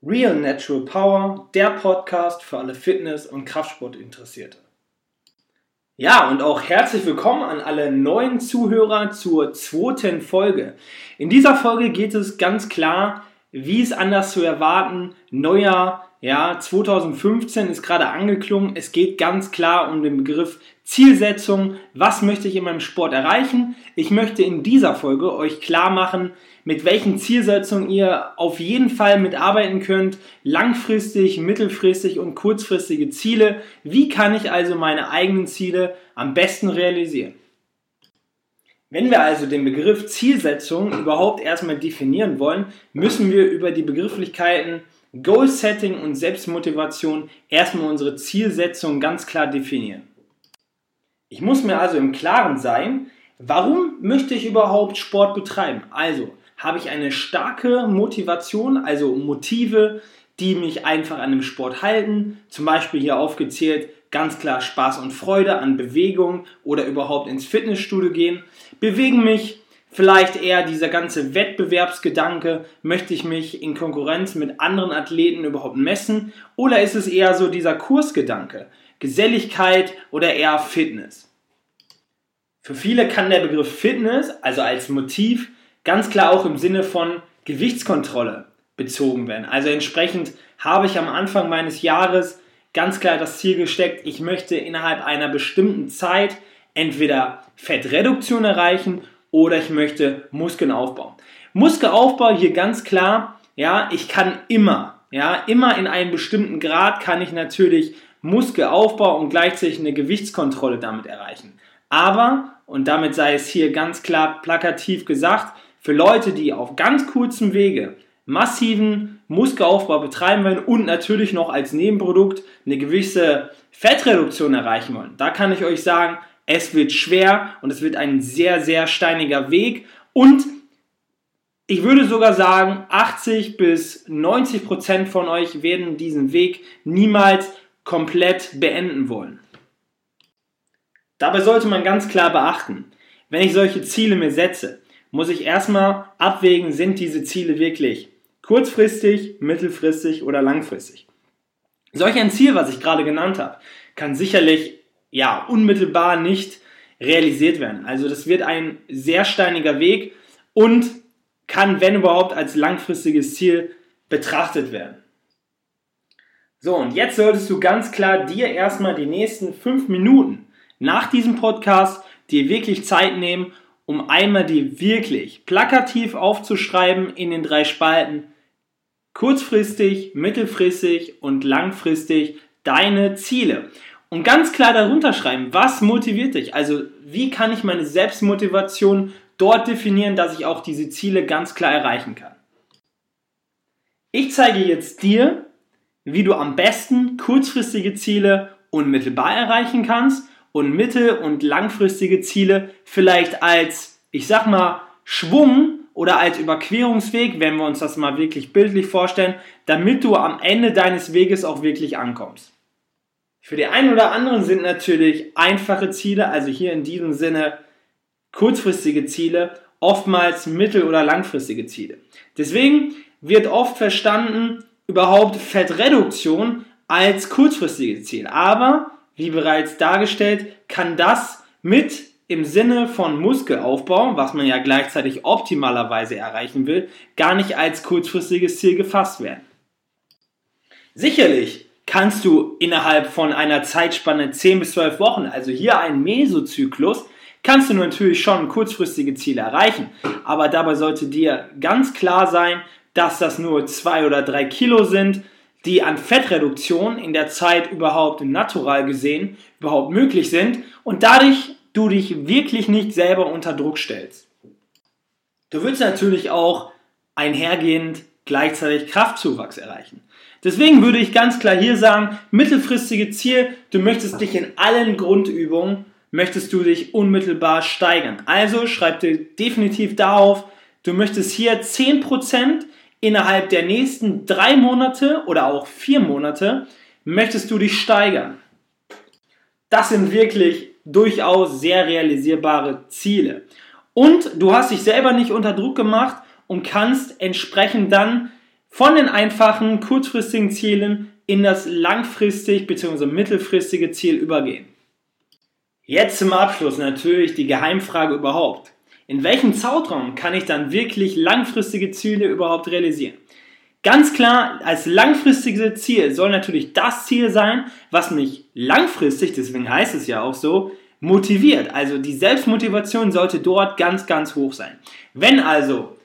Real Natural Power, der Podcast für alle Fitness- und Kraftsportinteressierte. Ja, und auch herzlich willkommen an alle neuen Zuhörer zur zweiten Folge. In dieser Folge geht es ganz klar, wie es anders zu erwarten, neuer ja, 2015 ist gerade angeklungen. Es geht ganz klar um den Begriff Zielsetzung. Was möchte ich in meinem Sport erreichen? Ich möchte in dieser Folge euch klar machen, mit welchen Zielsetzungen ihr auf jeden Fall mitarbeiten könnt. Langfristig, mittelfristig und kurzfristige Ziele. Wie kann ich also meine eigenen Ziele am besten realisieren? Wenn wir also den Begriff Zielsetzung überhaupt erstmal definieren wollen, müssen wir über die Begrifflichkeiten Goal-Setting und Selbstmotivation erstmal unsere Zielsetzung ganz klar definieren. Ich muss mir also im Klaren sein, warum möchte ich überhaupt Sport betreiben? Also habe ich eine starke Motivation, also Motive, die mich einfach an dem Sport halten, zum Beispiel hier aufgezählt, ganz klar Spaß und Freude an Bewegung oder überhaupt ins Fitnessstudio gehen, bewegen mich Vielleicht eher dieser ganze Wettbewerbsgedanke, möchte ich mich in Konkurrenz mit anderen Athleten überhaupt messen? Oder ist es eher so dieser Kursgedanke, Geselligkeit oder eher Fitness? Für viele kann der Begriff Fitness, also als Motiv, ganz klar auch im Sinne von Gewichtskontrolle bezogen werden. Also entsprechend habe ich am Anfang meines Jahres ganz klar das Ziel gesteckt, ich möchte innerhalb einer bestimmten Zeit entweder Fettreduktion erreichen oder ich möchte Muskeln aufbauen. Muskelaufbau hier ganz klar, ja, ich kann immer, ja, immer in einem bestimmten Grad kann ich natürlich Muskelaufbau und gleichzeitig eine Gewichtskontrolle damit erreichen. Aber, und damit sei es hier ganz klar plakativ gesagt, für Leute, die auf ganz kurzem Wege massiven Muskelaufbau betreiben wollen und natürlich noch als Nebenprodukt eine gewisse Fettreduktion erreichen wollen, da kann ich euch sagen, es wird schwer und es wird ein sehr, sehr steiniger Weg. Und ich würde sogar sagen, 80 bis 90 Prozent von euch werden diesen Weg niemals komplett beenden wollen. Dabei sollte man ganz klar beachten, wenn ich solche Ziele mir setze, muss ich erstmal abwägen, sind diese Ziele wirklich kurzfristig, mittelfristig oder langfristig. Solch ein Ziel, was ich gerade genannt habe, kann sicherlich ja, unmittelbar nicht realisiert werden. Also das wird ein sehr steiniger Weg und kann, wenn überhaupt, als langfristiges Ziel betrachtet werden. So, und jetzt solltest du ganz klar dir erstmal die nächsten fünf Minuten nach diesem Podcast dir wirklich Zeit nehmen, um einmal die wirklich plakativ aufzuschreiben in den drei Spalten, kurzfristig, mittelfristig und langfristig deine Ziele. Und ganz klar darunter schreiben, was motiviert dich? Also wie kann ich meine Selbstmotivation dort definieren, dass ich auch diese Ziele ganz klar erreichen kann? Ich zeige jetzt dir, wie du am besten kurzfristige Ziele unmittelbar erreichen kannst und mittel- und langfristige Ziele vielleicht als, ich sag mal, Schwung oder als Überquerungsweg, wenn wir uns das mal wirklich bildlich vorstellen, damit du am Ende deines Weges auch wirklich ankommst. Für die einen oder anderen sind natürlich einfache Ziele, also hier in diesem Sinne kurzfristige Ziele, oftmals mittel- oder langfristige Ziele. Deswegen wird oft verstanden, überhaupt Fettreduktion als kurzfristiges Ziel. Aber, wie bereits dargestellt, kann das mit im Sinne von Muskelaufbau, was man ja gleichzeitig optimalerweise erreichen will, gar nicht als kurzfristiges Ziel gefasst werden. Sicherlich kannst du innerhalb von einer Zeitspanne 10 bis 12 Wochen, also hier ein Mesozyklus, kannst du natürlich schon kurzfristige Ziele erreichen. Aber dabei sollte dir ganz klar sein, dass das nur 2 oder 3 Kilo sind, die an Fettreduktion in der Zeit überhaupt natural gesehen überhaupt möglich sind und dadurch du dich wirklich nicht selber unter Druck stellst. Du willst natürlich auch einhergehend gleichzeitig Kraftzuwachs erreichen. Deswegen würde ich ganz klar hier sagen, mittelfristige Ziel, du möchtest dich in allen Grundübungen, möchtest du dich unmittelbar steigern. Also schreib dir definitiv darauf, du möchtest hier 10% innerhalb der nächsten drei Monate oder auch vier Monate, möchtest du dich steigern. Das sind wirklich durchaus sehr realisierbare Ziele. Und du hast dich selber nicht unter Druck gemacht und kannst entsprechend dann von den einfachen, kurzfristigen Zielen in das langfristig bzw. mittelfristige Ziel übergehen. Jetzt zum Abschluss natürlich die Geheimfrage überhaupt. In welchem Zeitraum kann ich dann wirklich langfristige Ziele überhaupt realisieren? Ganz klar, als langfristiges Ziel soll natürlich das Ziel sein, was mich langfristig, deswegen heißt es ja auch so, motiviert. Also die Selbstmotivation sollte dort ganz, ganz hoch sein. Wenn also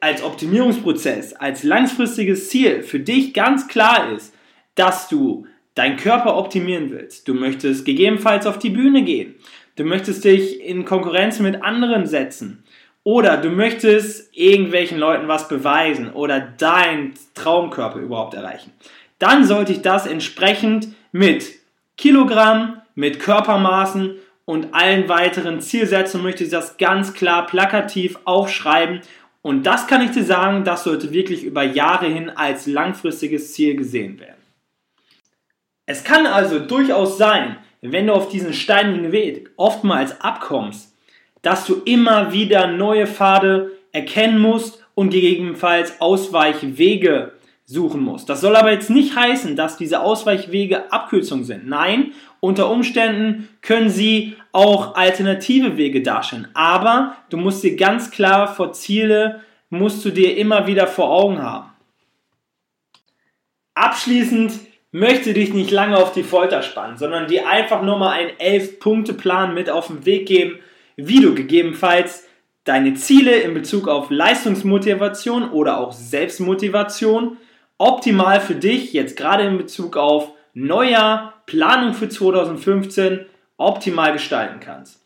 als Optimierungsprozess, als langfristiges Ziel für dich ganz klar ist, dass du deinen Körper optimieren willst, du möchtest gegebenenfalls auf die Bühne gehen, du möchtest dich in Konkurrenz mit anderen setzen. Oder du möchtest irgendwelchen Leuten was beweisen oder deinen Traumkörper überhaupt erreichen, dann sollte ich das entsprechend mit Kilogramm, mit Körpermaßen und allen weiteren Zielsetzungen möchte ich das ganz klar plakativ aufschreiben und das kann ich dir sagen, das sollte wirklich über Jahre hin als langfristiges Ziel gesehen werden. Es kann also durchaus sein, wenn du auf diesen steinigen Weg oftmals abkommst, dass du immer wieder neue Pfade erkennen musst und gegebenenfalls Ausweichwege suchen musst. Das soll aber jetzt nicht heißen, dass diese Ausweichwege Abkürzungen sind. Nein, unter Umständen können sie auch alternative Wege darstellen. Aber du musst dir ganz klar vor Ziele, musst du dir immer wieder vor Augen haben. Abschließend möchte dich nicht lange auf die Folter spannen, sondern dir einfach nur mal einen 11-Punkte-Plan mit auf den Weg geben, wie du gegebenenfalls deine Ziele in Bezug auf Leistungsmotivation oder auch Selbstmotivation optimal für dich jetzt gerade in Bezug auf Neujahr, Planung für 2015 optimal gestalten kannst.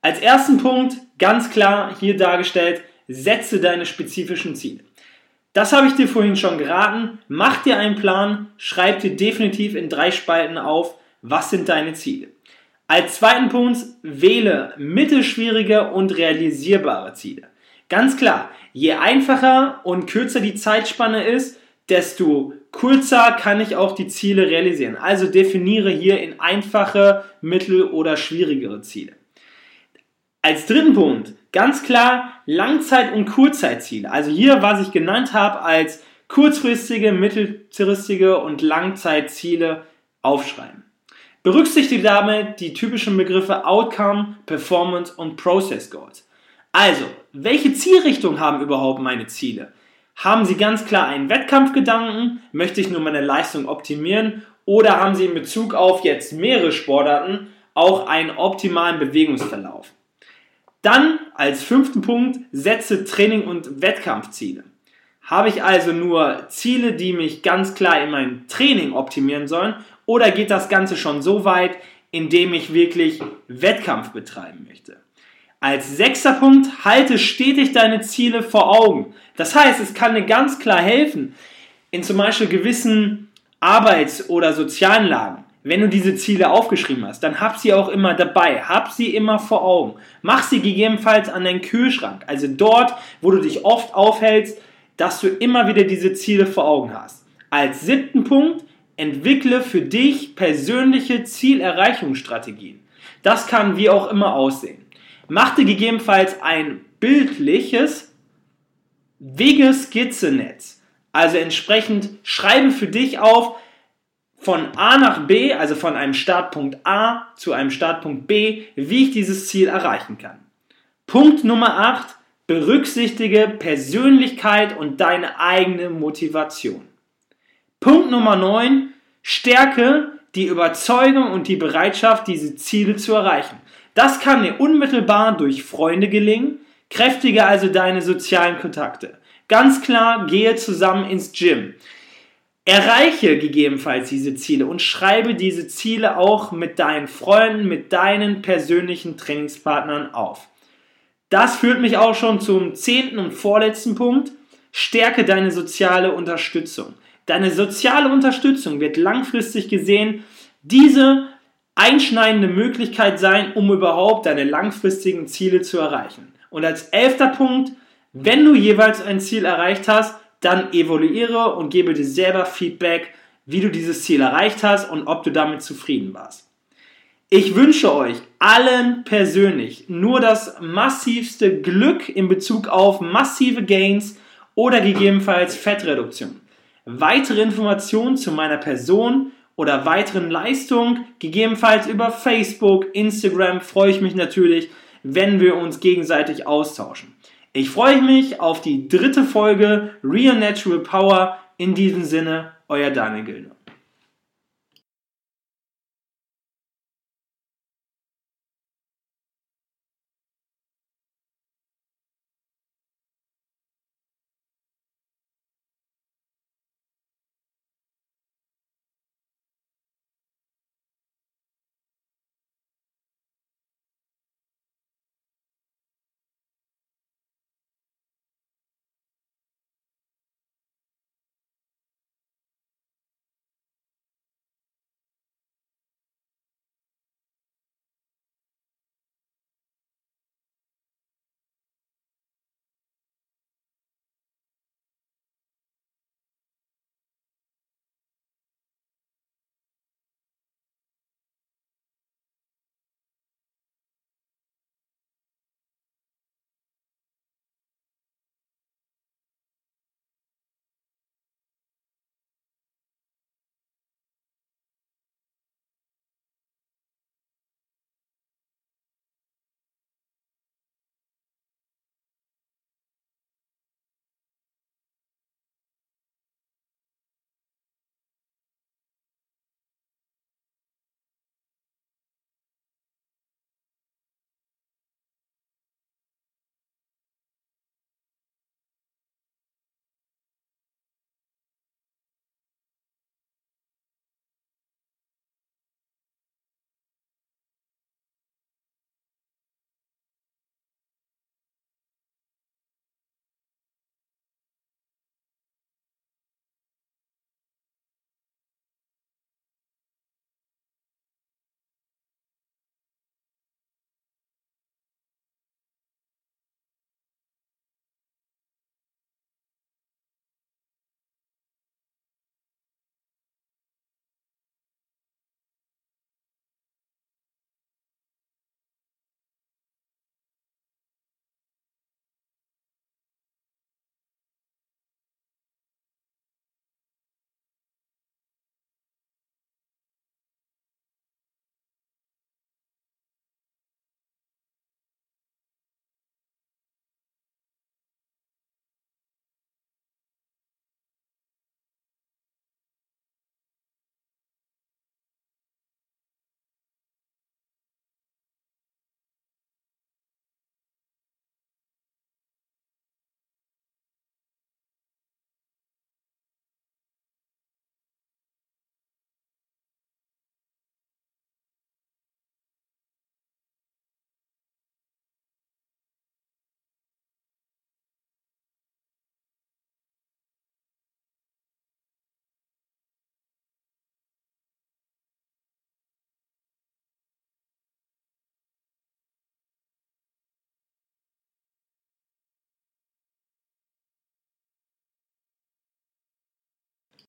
Als ersten Punkt, ganz klar hier dargestellt, setze deine spezifischen Ziele. Das habe ich dir vorhin schon geraten. Mach dir einen Plan, schreib dir definitiv in drei Spalten auf, was sind deine Ziele. Als zweiten Punkt, wähle mittelschwierige und realisierbare Ziele. Ganz klar, je einfacher und kürzer die Zeitspanne ist, desto kürzer kann ich auch die Ziele realisieren. Also definiere hier in einfache, mittel- oder schwierigere Ziele. Als dritten Punkt, ganz klar Langzeit- und Kurzzeitziele. Also hier, was ich genannt habe, als kurzfristige, mittelfristige und Langzeitziele aufschreiben. Berücksichtige damit die typischen Begriffe Outcome, Performance und Process Goals. Also, welche Zielrichtung haben überhaupt meine Ziele? Haben Sie ganz klar einen Wettkampfgedanken? Möchte ich nur meine Leistung optimieren? Oder haben Sie in Bezug auf jetzt mehrere Sportarten auch einen optimalen Bewegungsverlauf? Dann als fünften Punkt setze Training- und Wettkampfziele. Habe ich also nur Ziele, die mich ganz klar in meinem Training optimieren sollen? Oder geht das Ganze schon so weit, indem ich wirklich Wettkampf betreiben möchte? Als sechster Punkt, halte stetig deine Ziele vor Augen. Das heißt, es kann dir ganz klar helfen, in zum Beispiel gewissen Arbeits- oder sozialen Lagen, wenn du diese Ziele aufgeschrieben hast, dann hab sie auch immer dabei, hab sie immer vor Augen. Mach sie gegebenenfalls an deinen Kühlschrank, also dort, wo du dich oft aufhältst, dass du immer wieder diese Ziele vor Augen hast. Als siebten Punkt, entwickle für dich persönliche Zielerreichungsstrategien. Das kann wie auch immer aussehen. Machte gegebenenfalls ein bildliches Wegeskizzenetz. Also entsprechend schreibe für dich auf, von A nach B, also von einem Startpunkt A zu einem Startpunkt B, wie ich dieses Ziel erreichen kann. Punkt Nummer 8, berücksichtige Persönlichkeit und deine eigene Motivation. Punkt Nummer 9, stärke die Überzeugung und die Bereitschaft, diese Ziele zu erreichen. Das kann dir unmittelbar durch Freunde gelingen. Kräftige also deine sozialen Kontakte. Ganz klar, gehe zusammen ins Gym. Erreiche gegebenenfalls diese Ziele und schreibe diese Ziele auch mit deinen Freunden, mit deinen persönlichen Trainingspartnern auf. Das führt mich auch schon zum zehnten und vorletzten Punkt. Stärke deine soziale Unterstützung. Deine soziale Unterstützung wird langfristig gesehen diese einschneidende Möglichkeit sein, um überhaupt deine langfristigen Ziele zu erreichen. Und als elfter Punkt, wenn du jeweils ein Ziel erreicht hast, dann evaluiere und gebe dir selber Feedback, wie du dieses Ziel erreicht hast und ob du damit zufrieden warst. Ich wünsche euch allen persönlich nur das massivste Glück in Bezug auf massive Gains oder gegebenenfalls Fettreduktion. Weitere Informationen zu meiner Person oder weiteren Leistungen, gegebenenfalls über Facebook, Instagram, freue ich mich natürlich, wenn wir uns gegenseitig austauschen. Ich freue mich auf die dritte Folge Real Natural Power. In diesem Sinne, euer Daniel Gilder.